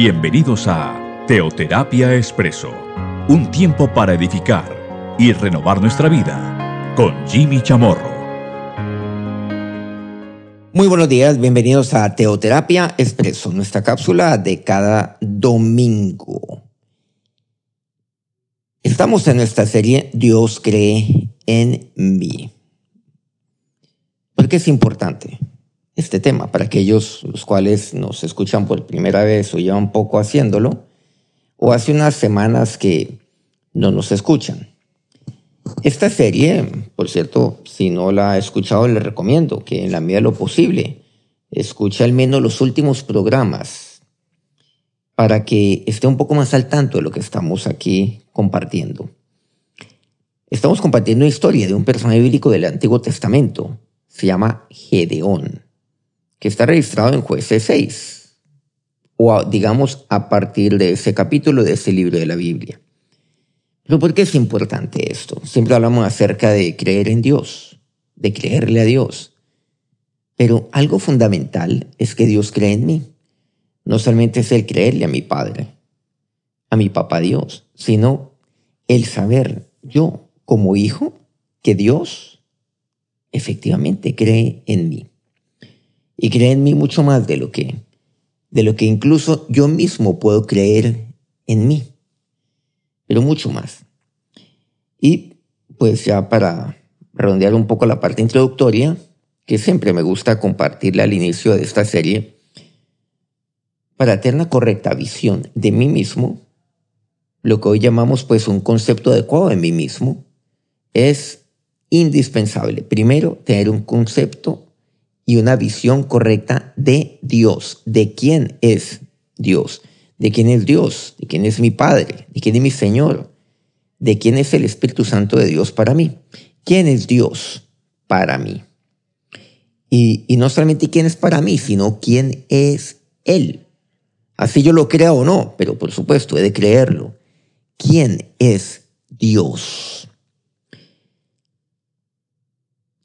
Bienvenidos a Teoterapia Expreso, un tiempo para edificar y renovar nuestra vida con Jimmy Chamorro. Muy buenos días, bienvenidos a Teoterapia Expreso, nuestra cápsula de cada domingo. Estamos en nuestra serie Dios cree en mí. ¿Por qué es importante? Este tema para aquellos los cuales nos escuchan por primera vez o llevan poco haciéndolo, o hace unas semanas que no nos escuchan. Esta serie, por cierto, si no la ha escuchado, le recomiendo que en la medida de lo posible escuche al menos los últimos programas para que esté un poco más al tanto de lo que estamos aquí compartiendo. Estamos compartiendo una historia de un personaje bíblico del Antiguo Testamento. Se llama Gedeón que está registrado en jueces 6, o digamos a partir de ese capítulo de ese libro de la Biblia. Pero ¿por qué es importante esto? Siempre hablamos acerca de creer en Dios, de creerle a Dios. Pero algo fundamental es que Dios cree en mí. No solamente es el creerle a mi Padre, a mi Papá Dios, sino el saber yo como hijo que Dios efectivamente cree en mí y cree en mí mucho más de lo que de lo que incluso yo mismo puedo creer en mí, pero mucho más. Y pues ya para redondear un poco la parte introductoria, que siempre me gusta compartirla al inicio de esta serie, para tener una correcta visión de mí mismo, lo que hoy llamamos pues un concepto adecuado de mí mismo, es indispensable. Primero, tener un concepto y una visión correcta de Dios, de quién es Dios, de quién es Dios, de quién es mi Padre, de quién es mi Señor, de quién es el Espíritu Santo de Dios para mí. ¿Quién es Dios para mí? Y, y no solamente quién es para mí, sino quién es Él. Así yo lo crea o no, pero por supuesto he de creerlo. ¿Quién es Dios?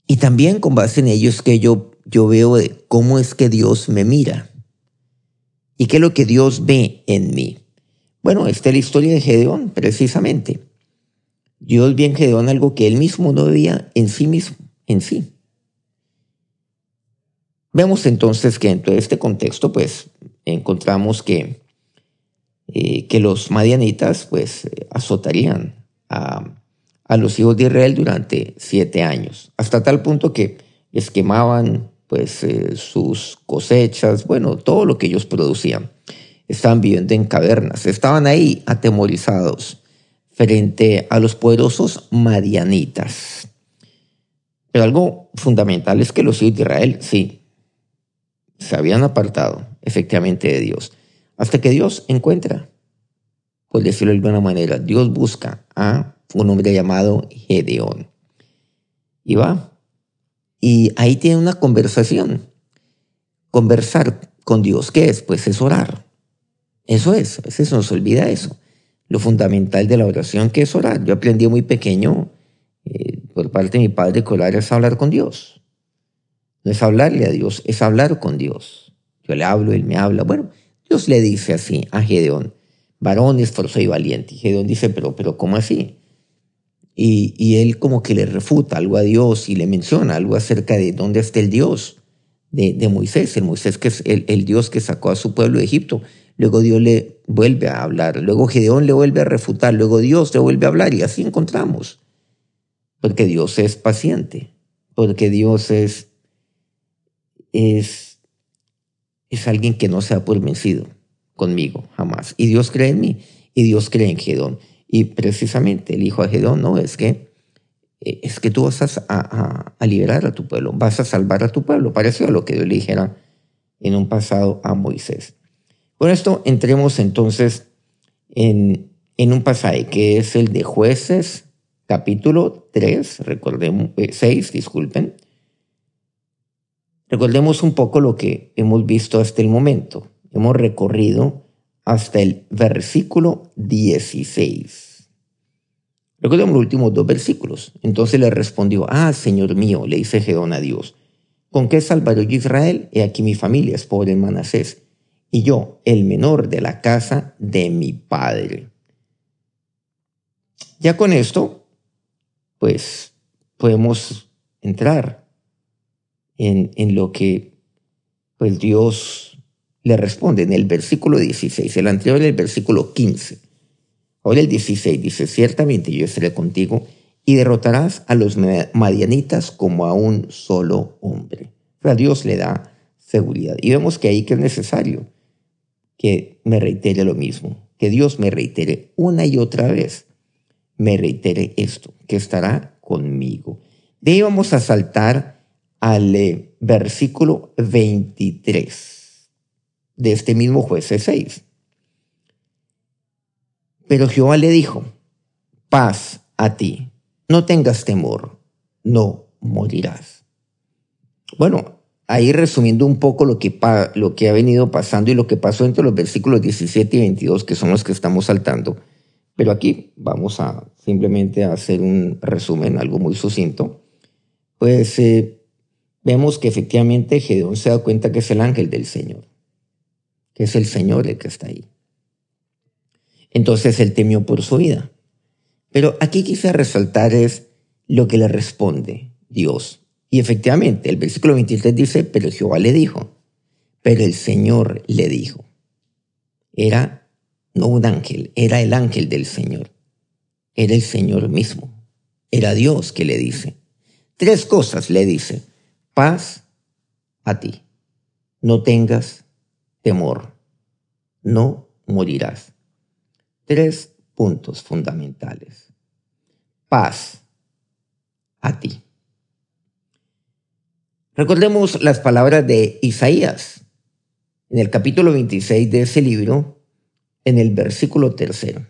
Y también con base en ello es que yo yo veo cómo es que Dios me mira y qué es lo que Dios ve en mí. Bueno, esta es la historia de Gedeón, precisamente. Dios ve en Gedeón algo que él mismo no veía en sí mismo, en sí. Vemos entonces que dentro de este contexto, pues, encontramos que, eh, que los madianitas, pues, azotarían a, a los hijos de Israel durante siete años, hasta tal punto que les quemaban pues eh, sus cosechas, bueno, todo lo que ellos producían. Estaban viviendo en cavernas, estaban ahí atemorizados frente a los poderosos madianitas. Pero algo fundamental es que los hijos de Israel, sí, se habían apartado efectivamente de Dios, hasta que Dios encuentra, por decirlo de alguna manera, Dios busca a un hombre llamado Gedeón. Y va y ahí tiene una conversación. Conversar con Dios, ¿qué es? Pues es orar. Eso es, a veces nos olvida eso. Lo fundamental de la oración, que es orar. Yo aprendí muy pequeño, eh, por parte de mi padre, que orar es hablar con Dios. No es hablarle a Dios, es hablar con Dios. Yo le hablo, él me habla. Bueno, Dios le dice así a Gedeón, varón esforzo y valiente. Y Gedeón dice, pero, pero ¿cómo así? Y, él como que le refuta algo a Dios y le menciona algo acerca de dónde está el Dios de, Moisés, el Moisés que es el, Dios que sacó a su pueblo de Egipto. Luego Dios le vuelve a hablar, luego Gedeón le vuelve a refutar, luego Dios le vuelve a hablar y así encontramos. Porque Dios es paciente, porque Dios es, es, es alguien que no se ha por vencido conmigo, jamás. Y Dios cree en mí y Dios cree en Gedeón. Y precisamente el hijo de Gedón, no, es que, eh, es que tú vas a, liberar a tu pueblo, vas a salvar a tu pueblo. Pareció a lo que Dios le dijera en un pasado a Moisés. Con esto entremos entonces en, en un pasaje que es el de jueces, capítulo 3, recordemos, 6, eh, disculpen. Recordemos un poco lo que hemos visto hasta el momento. Hemos recorrido hasta el versículo 16. Recordemos los últimos dos versículos. Entonces le respondió, ah, Señor mío, le dice Gedeón a Dios, ¿con qué salvaré yo Israel? He aquí mi familia es pobre en Manasés, y yo el menor de la casa de mi padre. Ya con esto, pues podemos entrar en, en lo que pues Dios le responde en el versículo 16. El anterior era el versículo 15. Ahora el 16 dice, ciertamente yo estaré contigo y derrotarás a los madianitas como a un solo hombre. O Dios le da seguridad. Y vemos que ahí que es necesario que me reitere lo mismo, que Dios me reitere una y otra vez, me reitere esto, que estará conmigo. De ahí vamos a saltar al eh, versículo 23 de este mismo jueces 6. Pero Jehová le dijo, paz a ti, no tengas temor, no morirás. Bueno, ahí resumiendo un poco lo que, lo que ha venido pasando y lo que pasó entre los versículos 17 y 22, que son los que estamos saltando. Pero aquí vamos a simplemente hacer un resumen, algo muy sucinto. Pues eh, vemos que efectivamente Gedeón se da cuenta que es el ángel del Señor, que es el Señor el que está ahí. Entonces él temió por su vida. Pero aquí quise resaltar es lo que le responde Dios. Y efectivamente, el versículo 23 dice, pero Jehová le dijo, pero el Señor le dijo. Era no un ángel, era el ángel del Señor. Era el Señor mismo. Era Dios que le dice. Tres cosas le dice. Paz a ti. No tengas temor. No morirás. Tres puntos fundamentales. Paz a ti. Recordemos las palabras de Isaías en el capítulo 26 de ese libro, en el versículo tercero.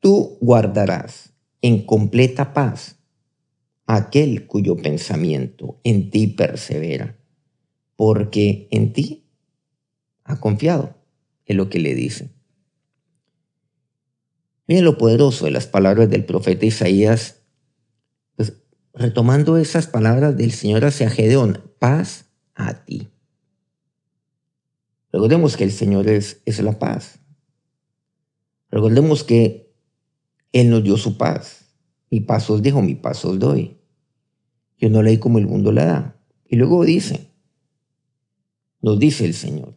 Tú guardarás en completa paz aquel cuyo pensamiento en ti persevera, porque en ti ha confiado, en lo que le dice. Miren lo poderoso de las palabras del profeta Isaías, pues, retomando esas palabras del Señor hacia Gedeón, paz a ti. Recordemos que el Señor es, es la paz. Recordemos que Él nos dio su paz. Mi paz os dijo, mi paz os doy. Yo no leí como el mundo la da. Y luego dice, nos dice el Señor,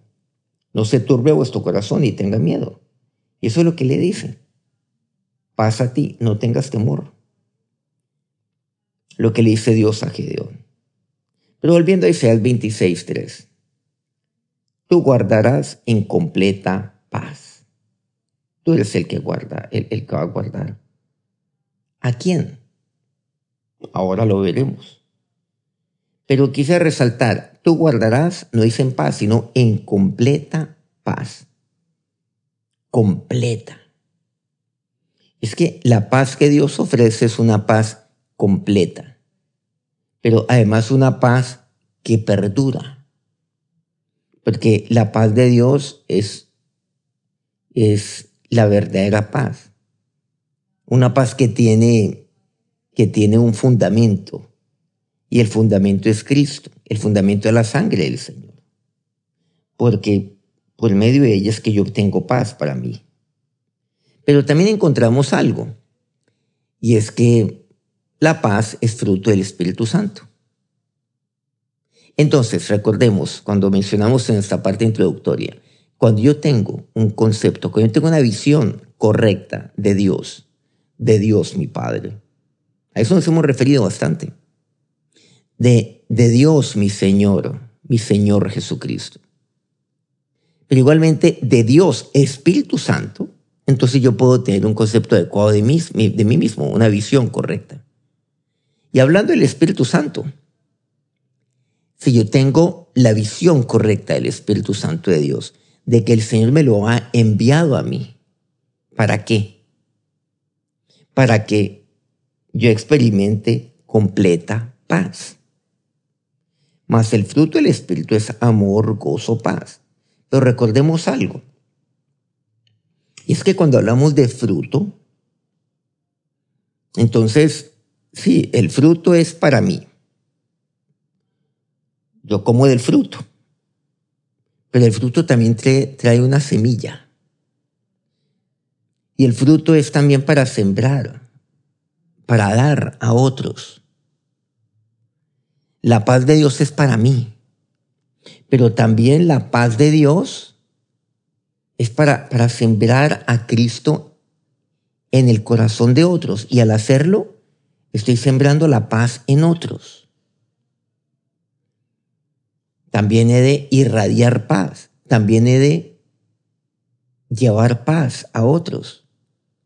no se turbe vuestro corazón y tenga miedo. Y eso es lo que le dice pasa a ti, no tengas temor. Lo que le dice Dios a Gedeón. Pero volviendo a Isaías 26.3, tú guardarás en completa paz. Tú eres el que guarda, el, el que va a guardar. ¿A quién? Ahora lo veremos. Pero quise resaltar, tú guardarás, no dice en paz, sino en completa paz. Completa. Es que la paz que Dios ofrece es una paz completa, pero además una paz que perdura. Porque la paz de Dios es, es la verdadera paz. Una paz que tiene, que tiene un fundamento. Y el fundamento es Cristo, el fundamento de la sangre del Señor. Porque por medio de ella es que yo obtengo paz para mí. Pero también encontramos algo, y es que la paz es fruto del Espíritu Santo. Entonces, recordemos, cuando mencionamos en esta parte introductoria, cuando yo tengo un concepto, cuando yo tengo una visión correcta de Dios, de Dios mi Padre, a eso nos hemos referido bastante, de, de Dios mi Señor, mi Señor Jesucristo, pero igualmente de Dios Espíritu Santo, entonces yo puedo tener un concepto adecuado de mí, de mí mismo, una visión correcta. Y hablando del Espíritu Santo, si yo tengo la visión correcta del Espíritu Santo de Dios, de que el Señor me lo ha enviado a mí, ¿para qué? Para que yo experimente completa paz. Mas el fruto del Espíritu es amor, gozo, paz. Pero recordemos algo. Y es que cuando hablamos de fruto, entonces, sí, el fruto es para mí. Yo como del fruto. pero el fruto también trae, una semilla. Y el fruto es también para sembrar, para dar a otros. La paz de Dios es para mí, pero también la paz de Dios es para, para sembrar a Cristo en el corazón de otros. Y al hacerlo, estoy sembrando la paz en otros también he de irradiar paz, también he de llevar paz a otros,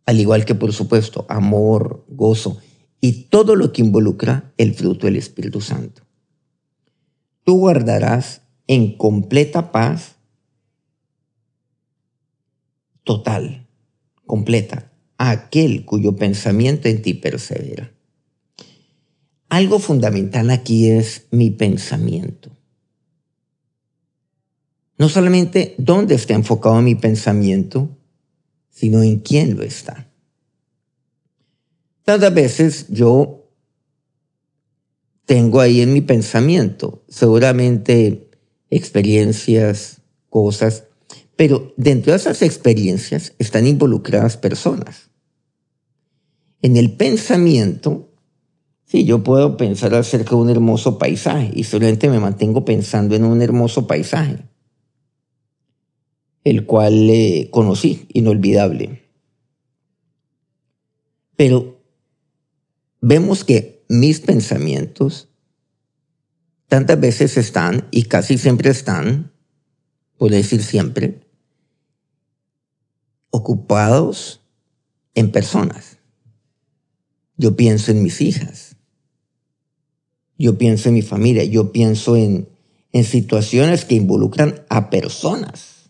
al igual que por supuesto amor, gozo y todo lo que involucra el fruto del Espíritu Santo. Tú guardarás en completa paz total, completa, a aquel cuyo pensamiento en ti persevera. Algo fundamental aquí es mi pensamiento. No solamente dónde está enfocado mi pensamiento, sino en quién lo está. Tantas veces yo tengo ahí en mi pensamiento seguramente experiencias, cosas, pero dentro de esas experiencias están involucradas personas. En el pensamiento, sí, yo puedo pensar acerca de un hermoso paisaje y solamente me mantengo pensando en un hermoso paisaje el cual le conocí, inolvidable. Pero vemos que mis pensamientos tantas veces están, y casi siempre están, por decir siempre, ocupados en personas. Yo pienso en mis hijas. Yo pienso en mi familia. Yo pienso en, en situaciones que involucran a personas.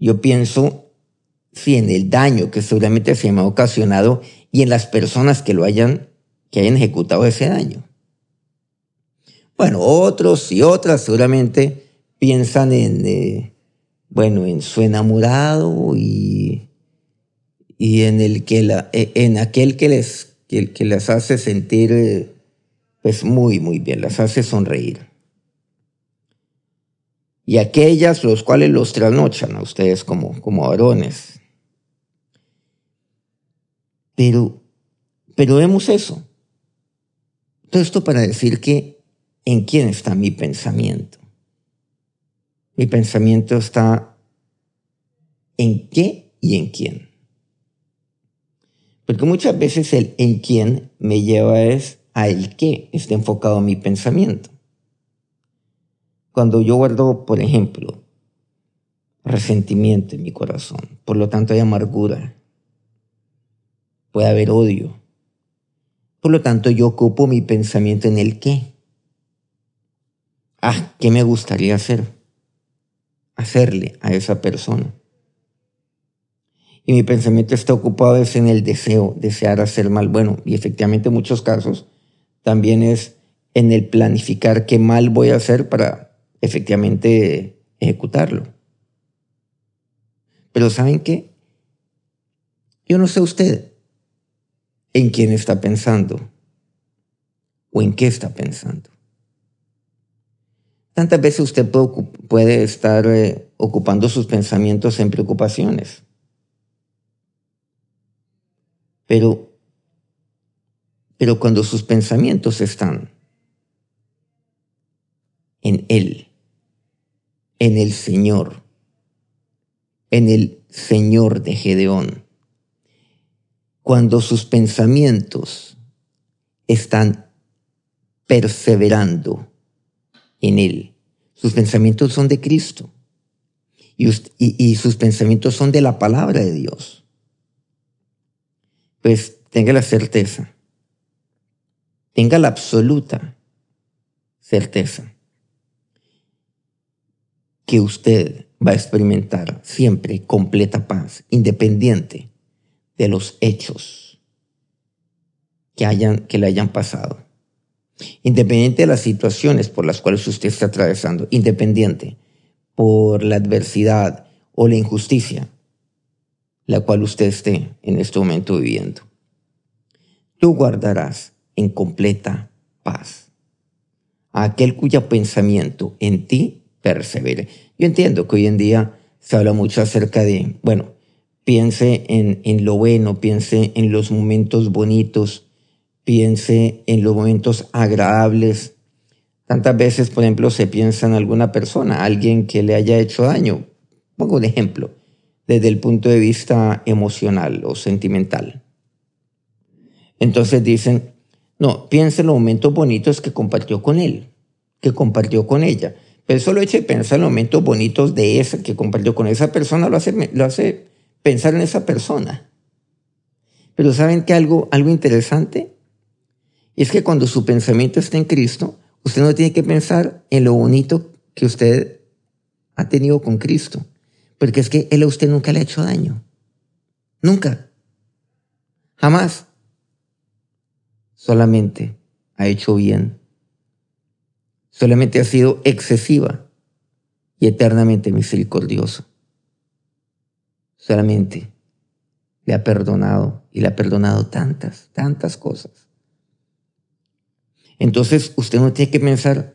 Yo pienso, sí, en el daño que seguramente se me ha ocasionado y en las personas que lo hayan, que hayan ejecutado ese daño. Bueno, otros y otras seguramente piensan en, eh, bueno, en su enamorado y, y en, el que la, e, en aquel que les, que, que les hace sentir eh, pues muy, muy bien, las hace sonreír y aquellas los cuales los trasnochan a ustedes como, como varones. Pero, pero vemos eso. Todo esto para decir que en quién está mi pensamiento. Mi pensamiento está en qué y en quién. Porque muchas veces el en quién me lleva es a el qué está enfocado mi pensamiento. Cuando yo guardo, por ejemplo, resentimiento en mi corazón, por lo tanto hay amargura, puede haber odio. Por lo tanto, yo ocupo mi pensamiento en el qué. Ah, ¿qué me gustaría hacer? Hacerle a esa persona. Y mi pensamiento está ocupado es en el deseo, desear hacer mal. Bueno, y efectivamente en muchos casos también es en el planificar qué mal voy a hacer para efectivamente ejecutarlo. Pero ¿saben qué? Yo no sé usted en quién está pensando o en qué está pensando. Tantas veces usted puede, estar eh, ocupando sus pensamientos en preocupaciones. Pero, pero cuando sus pensamientos están en Él, en el Señor, en el Señor de Gedeón. Cuando sus pensamientos están perseverando en Él, sus pensamientos son de Cristo. Y, sus pensamientos son de la palabra de Dios. Pues tenga la certeza, tenga la absoluta certeza que usted va a experimentar siempre completa paz, independiente de los hechos que, hayan, que le hayan pasado. Independiente de las situaciones por las cuales usted está atravesando, independiente por la adversidad o la injusticia la cual usted esté en este momento viviendo. Tú guardarás en completa paz a aquel cuyo pensamiento en ti persevere. Yo entiendo que hoy en día se habla mucho acerca de, bueno, piense en, en lo bueno, piense en los momentos bonitos, piense en los momentos agradables. Tantas veces, por ejemplo, se piensa en alguna persona, alguien que le haya hecho daño. Pongo un ejemplo, desde el punto de vista emocional o sentimental. Entonces dicen, no, piensa en los momentos bonitos que compartió con él, que compartió con ella. Pero solo hecho de pensar en los momentos bonitos de esa que compartió con esa persona lo hace, lo hace pensar en esa persona. Pero ¿saben qué algo, algo interesante? Es que cuando su pensamiento está en Cristo, usted no tiene que pensar en lo bonito que usted ha tenido con Cristo. Porque es que Él a usted nunca le ha hecho daño. Nunca. Jamás. Solamente ha hecho bien. Solamente ha sido excesiva y eternamente misericordioso. Solamente le ha perdonado y le ha perdonado tantas, tantas cosas. Entonces usted no tiene que pensar,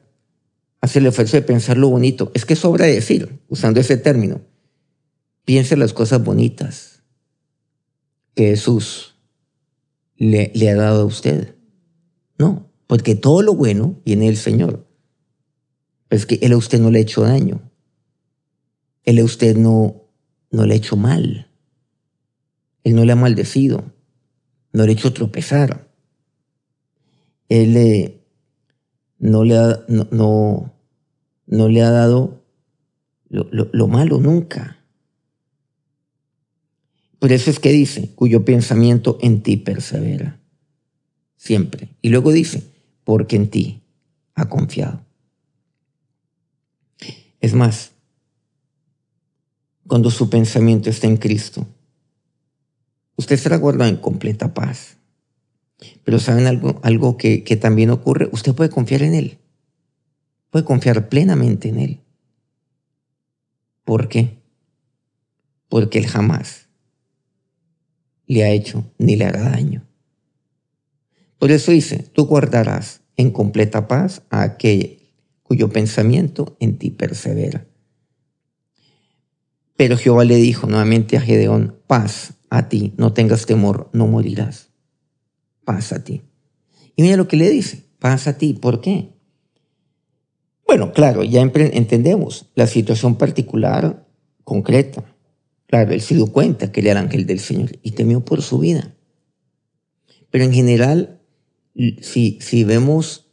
hacer el esfuerzo de pensar lo bonito. Es que sobra decir, usando ese término, piense las cosas bonitas que Jesús le, le ha dado a usted. No, porque todo lo bueno viene del Señor. es que Él a usted no le ha hecho daño. Él a usted no, no le ha hecho mal. Él no le ha maldecido. No le ha hecho tropezar. Él eh, no le ha, no, no, le ha dado lo, lo malo nunca. Por eso es que dice, cuyo pensamiento en ti persevera. Siempre. Y luego dice, porque en ti ha confiado. Es más, cuando su pensamiento está en Cristo, usted será guardado en completa paz. Pero ¿saben algo, algo que, que también ocurre? Usted puede confiar en Él. Puede confiar plenamente en Él. ¿Por qué? Porque Él jamás le ha hecho ni le hará daño. Por eso dice, tú guardarás en completa paz a aquel cuyo pensamiento en ti persevera. Pero Jehová le dijo nuevamente a Gedeón, paz a ti, no tengas temor, no morirás paz a ti. Y mira lo que le dice, paz a ti. ¿Por qué? Bueno, claro, ya entendemos la situación particular, concreta. Claro, él se dio cuenta que él era el ángel del Señor y temió por su vida. Pero en general, si, si vemos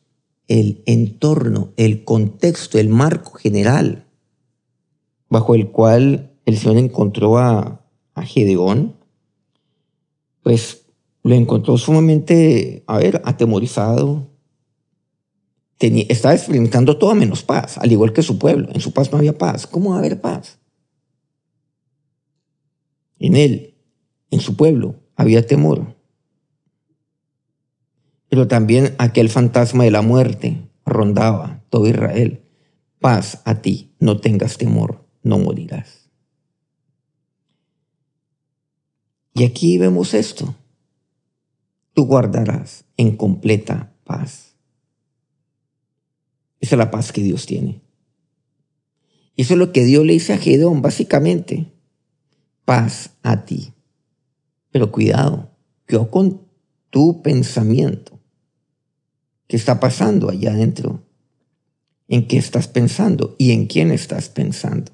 el entorno, el contexto, el marco general bajo el cual el Señor encontró a, a Gedeón, pues lo encontró sumamente, a ver, atemorizado. Tenía, estaba experimentando todo menos paz, al igual que su pueblo. En su paz no había paz. ¿Cómo va a haber paz? En él, en su pueblo, había temor. Pero también aquel fantasma de la muerte rondaba todo Israel. Paz a ti, no tengas temor, no morirás. Y aquí vemos esto tú guardarás en completa paz. Esa es la paz que Dios tiene. Y eso es lo que Dios le dice a Gedeón, básicamente. Paz a ti. Pero cuidado, yo con tu pensamiento. ¿Qué está pasando allá adentro? ¿En qué estás pensando? ¿Y en quién estás pensando?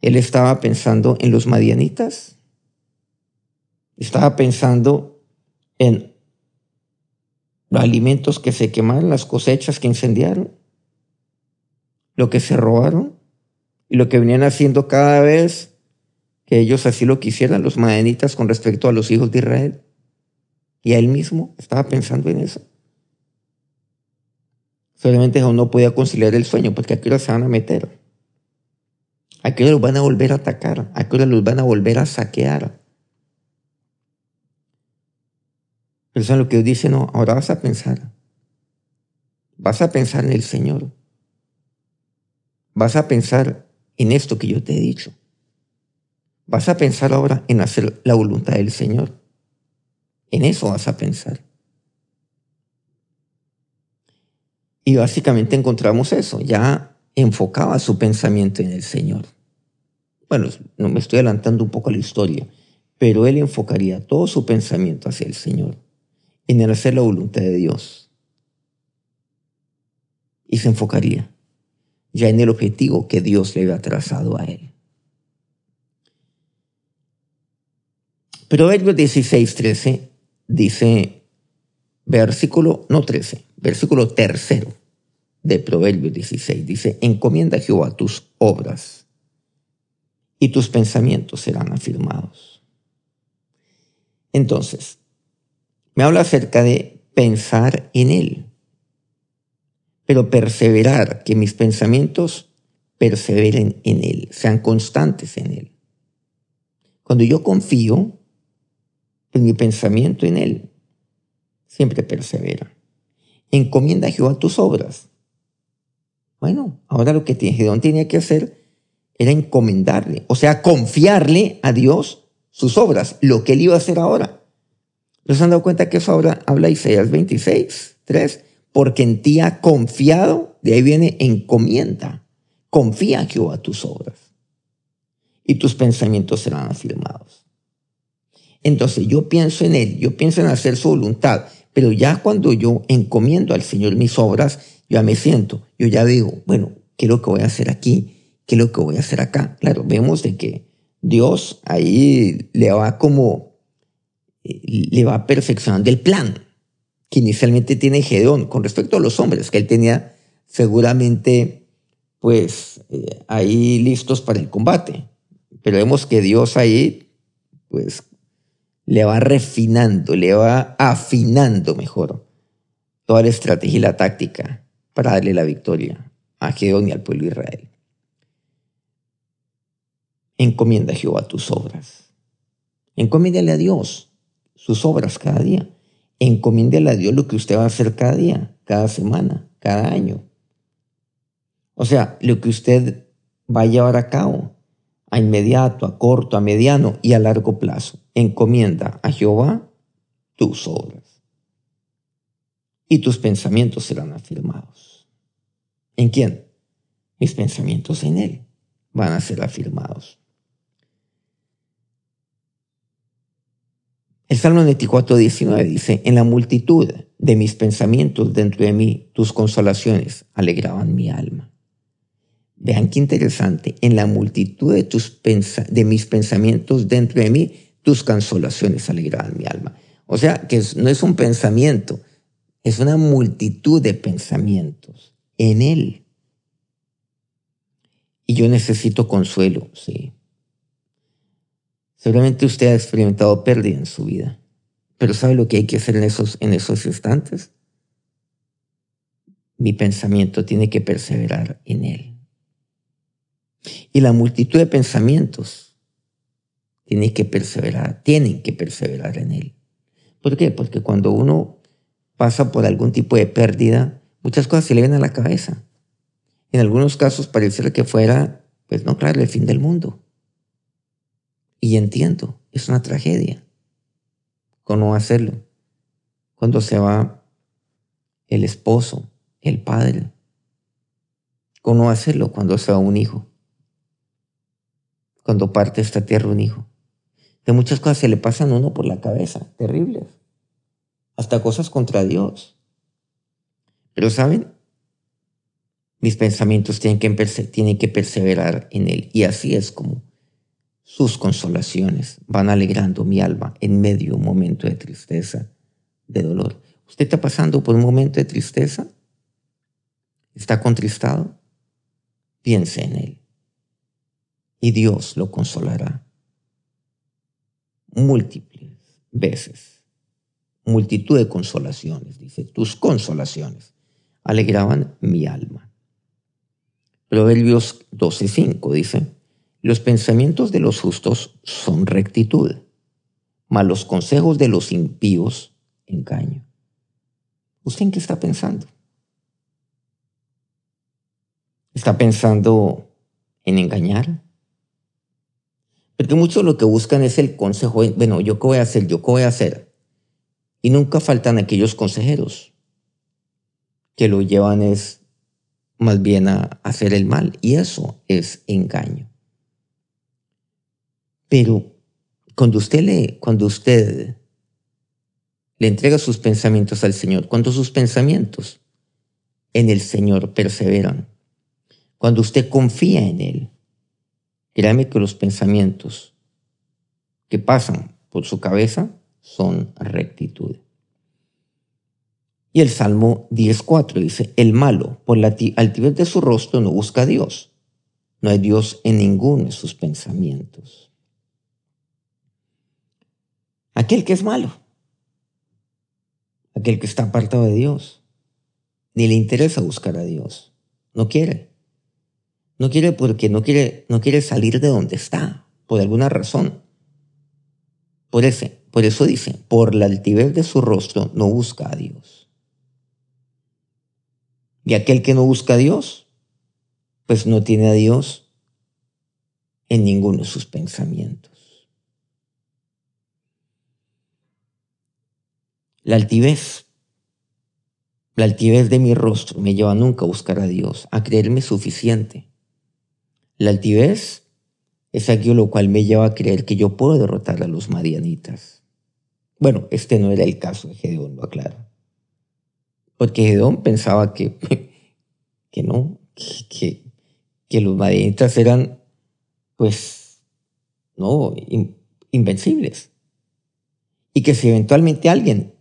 Él estaba pensando en los madianitas. Estaba pensando en los alimentos que se quemaron, las cosechas que incendiaron, lo que se robaron y lo que venían haciendo cada vez que ellos así lo quisieran, los madenitas, con respecto a los hijos de Israel. Y a él mismo estaba pensando en eso. Solamente aún no podía conciliar el sueño, porque aquí se van a meter. Aquí los van a volver a atacar, aquí los van a volver a saquear. Es lo que Dios dice, no, ahora vas a pensar. Vas a pensar en el Señor. Vas a pensar en esto que yo te he dicho. Vas a pensar ahora en hacer la voluntad del Señor. En eso vas a pensar. Y básicamente encontramos eso. Ya enfocaba su pensamiento en el Señor. Bueno, no me estoy adelantando un poco a la historia, pero él enfocaría todo su pensamiento hacia el Señor, en el hacer la voluntad de Dios. Y se enfocaría ya en el objetivo que Dios le había trazado a él. Proverbios 16, 13 dice, versículo, no 13, versículo tercero de Proverbios 16, dice, encomienda a Jehová tus obras y tus pensamientos serán afirmados. Entonces, me habla acerca de pensar en Él, pero perseverar, que mis pensamientos perseveren en Él, sean constantes en Él. Cuando yo confío, en mi pensamiento en Él siempre persevera. Encomienda a Jehová tus obras. Bueno, ahora lo que Gedeón tenía que hacer era encomendarle, o sea, confiarle a Dios sus obras, lo que él iba a hacer ahora. ¿No se han dado cuenta que eso ahora habla Isaías 26, 3? Porque en ti ha confiado, de ahí viene encomienda. Confía a Jehová tus obras y tus pensamientos serán afirmados. Entonces yo pienso en Él, yo pienso en hacer su voluntad, pero ya cuando yo encomiendo al Señor mis obras, yo ya me siento, yo ya digo, bueno, ¿qué es lo que voy a hacer aquí? ¿Qué es lo que voy a hacer acá? Claro, vemos de que Dios ahí le va como, le va perfeccionando el plan que inicialmente tiene Gedeón con respecto a los hombres que él tenía seguramente pues eh, ahí listos para el combate. Pero vemos que Dios ahí pues le va refinando, le va afinando mejor toda la estrategia y la táctica para darle la victoria a Gedeón y al pueblo de Israel. Encomienda a Jehová tus obras. Encomiéndale a Dios sus obras cada día. Encomiéndale a Dios lo que usted va a hacer cada día, cada semana, cada año. O sea, lo que usted va a llevar a cabo a inmediato, a corto, a mediano y a largo plazo. Encomienda a Jehová tus obras y tus pensamientos serán afirmados. ¿En quién? Mis pensamientos en Él van a ser afirmados. El Salmo 24, 19 dice, en la multitud de mis pensamientos dentro de mí, tus consolaciones alegraban mi alma. Vean qué interesante. En la multitud de, tus de mis pensamientos dentro de mí, tus consolaciones alegraban mi alma. O sea, que no es un pensamiento, es una multitud de pensamientos en Él. Y yo necesito consuelo, sí. Seguramente usted ha experimentado pérdida en su vida, pero ¿sabe lo que hay que hacer en esos, en esos instantes? Mi pensamiento tiene que perseverar en Él. Y la multitud de pensamientos tiene que perseverar, tienen que perseverar en él. ¿Por qué? Porque cuando uno pasa por algún tipo de pérdida, muchas cosas se le ven a la cabeza. En algunos casos pareciera que fuera, pues no, claro, el fin del mundo. Y entiendo, es una tragedia. ¿Cómo hacerlo? Cuando se va el esposo, el padre. ¿Cómo hacerlo cuando se va un hijo? cuando parte esta tierra un hijo. De muchas cosas se le pasan a uno por la cabeza, terribles. Hasta cosas contra Dios. Pero ¿saben? Mis pensamientos tienen que, tienen que perseverar en Él. Y así es como sus consolaciones van alegrando mi alma en medio de un momento de tristeza, de dolor. ¿Usted está pasando por un momento de tristeza? ¿Está contristado? Piense en Él y Dios lo consolará. Múltiples veces, multitud de consolaciones, dice, tus consolaciones alegraban mi alma. Proverbios 12:5 dice, los pensamientos de los justos son rectitud, mas los consejos de los impíos engaño. ¿Usted en qué está pensando? ¿Está pensando en engañar? Porque muchos lo que buscan es el consejo, bueno, ¿yo qué voy a hacer? ¿Yo qué voy a hacer? Y nunca faltan aquellos consejeros que lo llevan es más bien a hacer el mal. Y eso es engaño. Pero cuando usted le, cuando usted le entrega sus pensamientos al Señor, cuando sus pensamientos en el Señor perseveran, cuando usted confía en Él, créame que los pensamientos que pasan por su cabeza son rectitud. Y el Salmo 10.4 dice, el malo por la altivez de su rostro no busca a Dios. No hay Dios en ninguno de sus pensamientos. Aquel que es malo, aquel que está apartado de Dios, ni le interesa buscar a Dios, no quiere. No quiere porque no quiere, no quiere salir de donde está, por alguna razón. Por, ese, por eso dice, por la altivez de su rostro no busca a Dios. Y aquel que no busca a Dios, pues no tiene a Dios en ninguno de sus pensamientos. La altivez, la altivez de mi rostro me lleva nunca a buscar a Dios, a creerme suficiente. La altivez es aquello lo cual me lleva a creer que yo puedo derrotar a los madianitas. Bueno, este no era el caso de Gedeón, lo aclaro. Porque Gedeón pensaba que, que no, que, que los madianitas eran, pues, no, invencibles. Y que si eventualmente alguien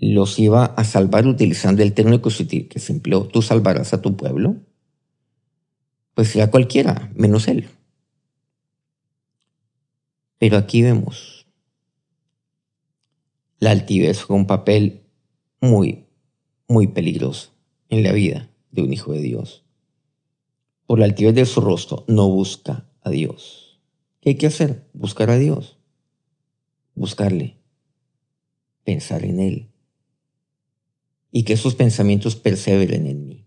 los iba a salvar utilizando el término que se empleó, tú salvarás a tu pueblo, pues sea cualquiera, menos él. Pero aquí vemos la altivez con un papel muy, muy peligroso en la vida de un hijo de Dios. Por la altivez de su rostro no busca a Dios. ¿Qué hay que hacer? Buscar a Dios. Buscarle. Pensar en Él. Y que sus pensamientos perseveren en mí.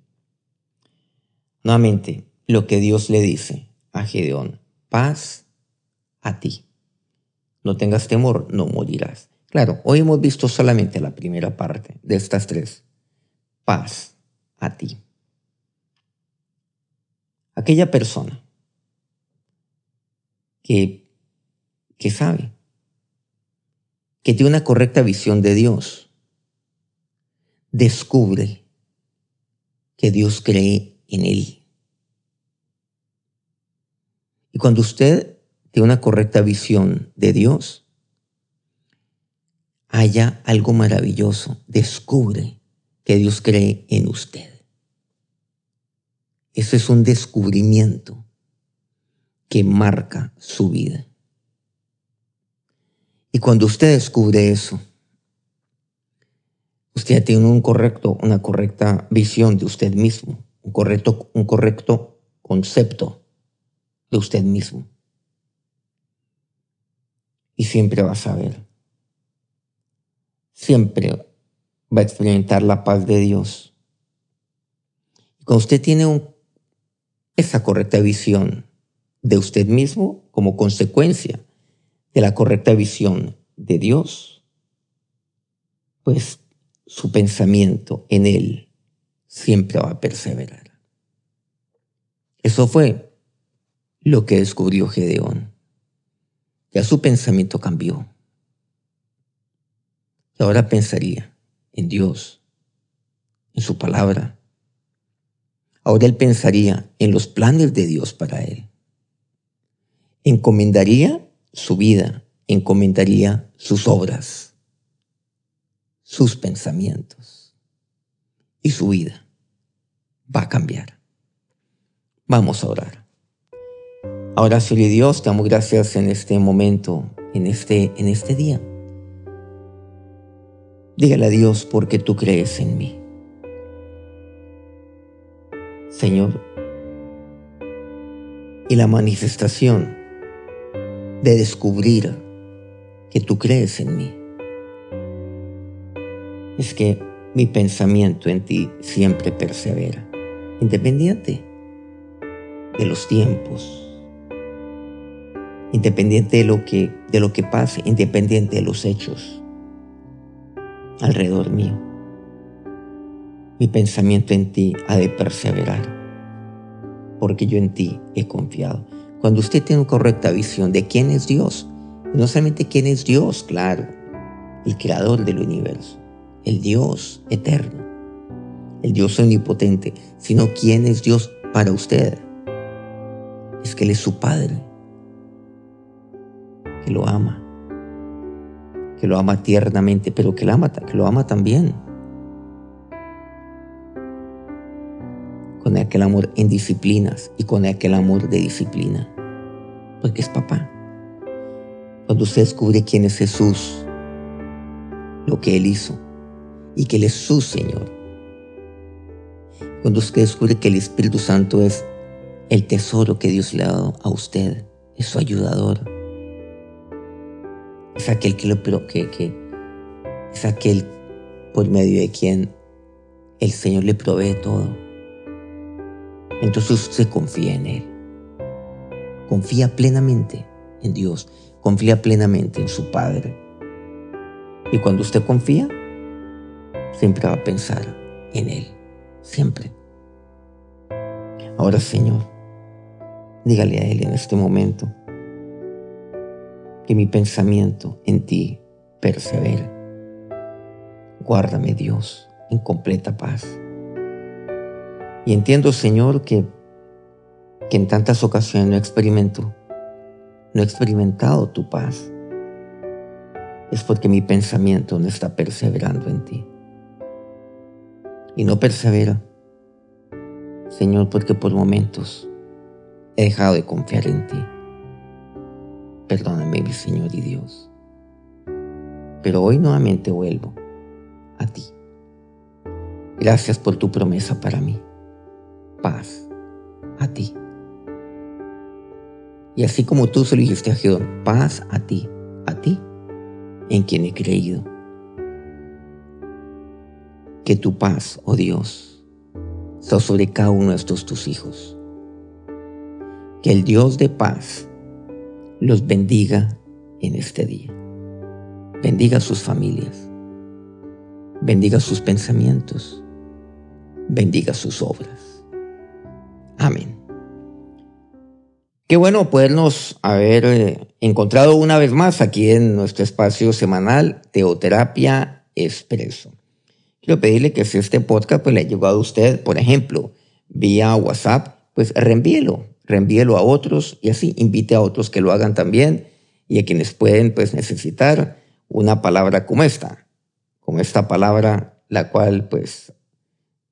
Nuevamente, lo que Dios le dice a Gedeón, paz a ti. No tengas temor, no morirás. Claro, hoy hemos visto solamente la primera parte de estas tres. Paz a ti. Aquella persona que, que sabe, que tiene una correcta visión de Dios, descubre que Dios cree en él y cuando usted tiene una correcta visión de Dios, haya algo maravilloso, descubre que Dios cree en usted. Ese es un descubrimiento que marca su vida. Y cuando usted descubre eso, usted tiene un correcto, una correcta visión de usted mismo, un correcto, un correcto concepto de usted mismo. Y siempre va a saber. Siempre va a experimentar la paz de Dios. Cuando usted tiene esa correcta visión de usted mismo como consecuencia de la correcta visión de Dios, pues su pensamiento en Él siempre va a perseverar. Eso fue lo que descubrió Gedeón. Ya su pensamiento cambió. Y ahora pensaría en Dios, en su palabra. Ahora él pensaría en los planes de Dios para él. Encomendaría su vida, encomendaría sus obras, sus pensamientos. Y su vida va a cambiar. Vamos a orar. Ahora, Señor Dios, te damos gracias en este momento, en este, en este día. Dígale a Dios porque tú crees en mí. Señor, y la manifestación de descubrir que tú crees en mí es que mi pensamiento en ti siempre persevera, independiente de los tiempos, independiente de lo que, de lo que pase, independiente de los hechos alrededor mío. Mi pensamiento en ti ha de perseverar, porque yo en ti he confiado. Cuando usted tiene una correcta visión de quién es Dios, no solamente quién es Dios, claro, el creador del universo, el Dios eterno, el Dios omnipotente, sino quién es Dios para usted. Es que Él es su Padre, que lo ama, que lo ama tiernamente, pero que, lo ama, que lo ama también. Con aquel amor en disciplinas y con aquel amor de disciplina. Porque es papá. Cuando usted descubre quién es Jesús, lo que Él hizo y que Él es su Señor. Cuando usted descubre que el Espíritu Santo es el tesoro que Dios le ha dado a usted, es su ayudador. Es aquel que lo que, que es aquel por medio de quien el Señor le provee todo. Entonces usted confía en Él. Confía plenamente en Dios. Confía plenamente en su Padre. Y cuando usted confía, siempre va a pensar en Él. Siempre. Ahora, Señor, dígale a Él en este momento que mi pensamiento en ti persevera. Guárdame, Dios, en completa paz. Y entiendo, Señor, que, que en tantas ocasiones no experimento, no he experimentado tu paz. Es porque mi pensamiento no está perseverando en ti. Y no persevera, Señor, porque por momentos he dejado de confiar en ti. Perdóname, mi Señor y Dios. Pero hoy nuevamente vuelvo a ti. Gracias por tu promesa para mí. Paz a ti. Y así como tú se lo dijiste a Gedeón, paz a ti, a ti, en quien he creído. Que tu paz, oh Dios, sea sobre cada uno de estos tus hijos. Que el Dios de paz los bendiga en este día. Bendiga sus familias. Bendiga sus pensamientos. Bendiga sus obras. Amén. Qué bueno podernos haber eh, encontrado una vez más aquí en nuestro espacio semanal Teoterapia Expreso. Quiero pedirle que si este podcast pues, le ha llegado a usted, por ejemplo, vía WhatsApp, pues reenvíelo, reenvíelo a otros y así invite a otros que lo hagan también y a quienes pueden pues necesitar una palabra como esta, como esta palabra la cual pues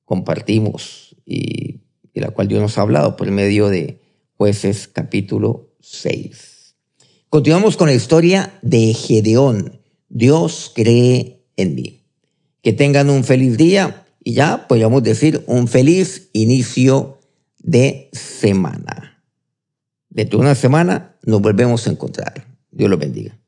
compartimos y, la cual Dios nos ha hablado por medio de jueces capítulo 6. Continuamos con la historia de Gedeón. Dios cree en mí. Que tengan un feliz día y ya podríamos decir un feliz inicio de semana. Dentro de una semana nos volvemos a encontrar. Dios los bendiga.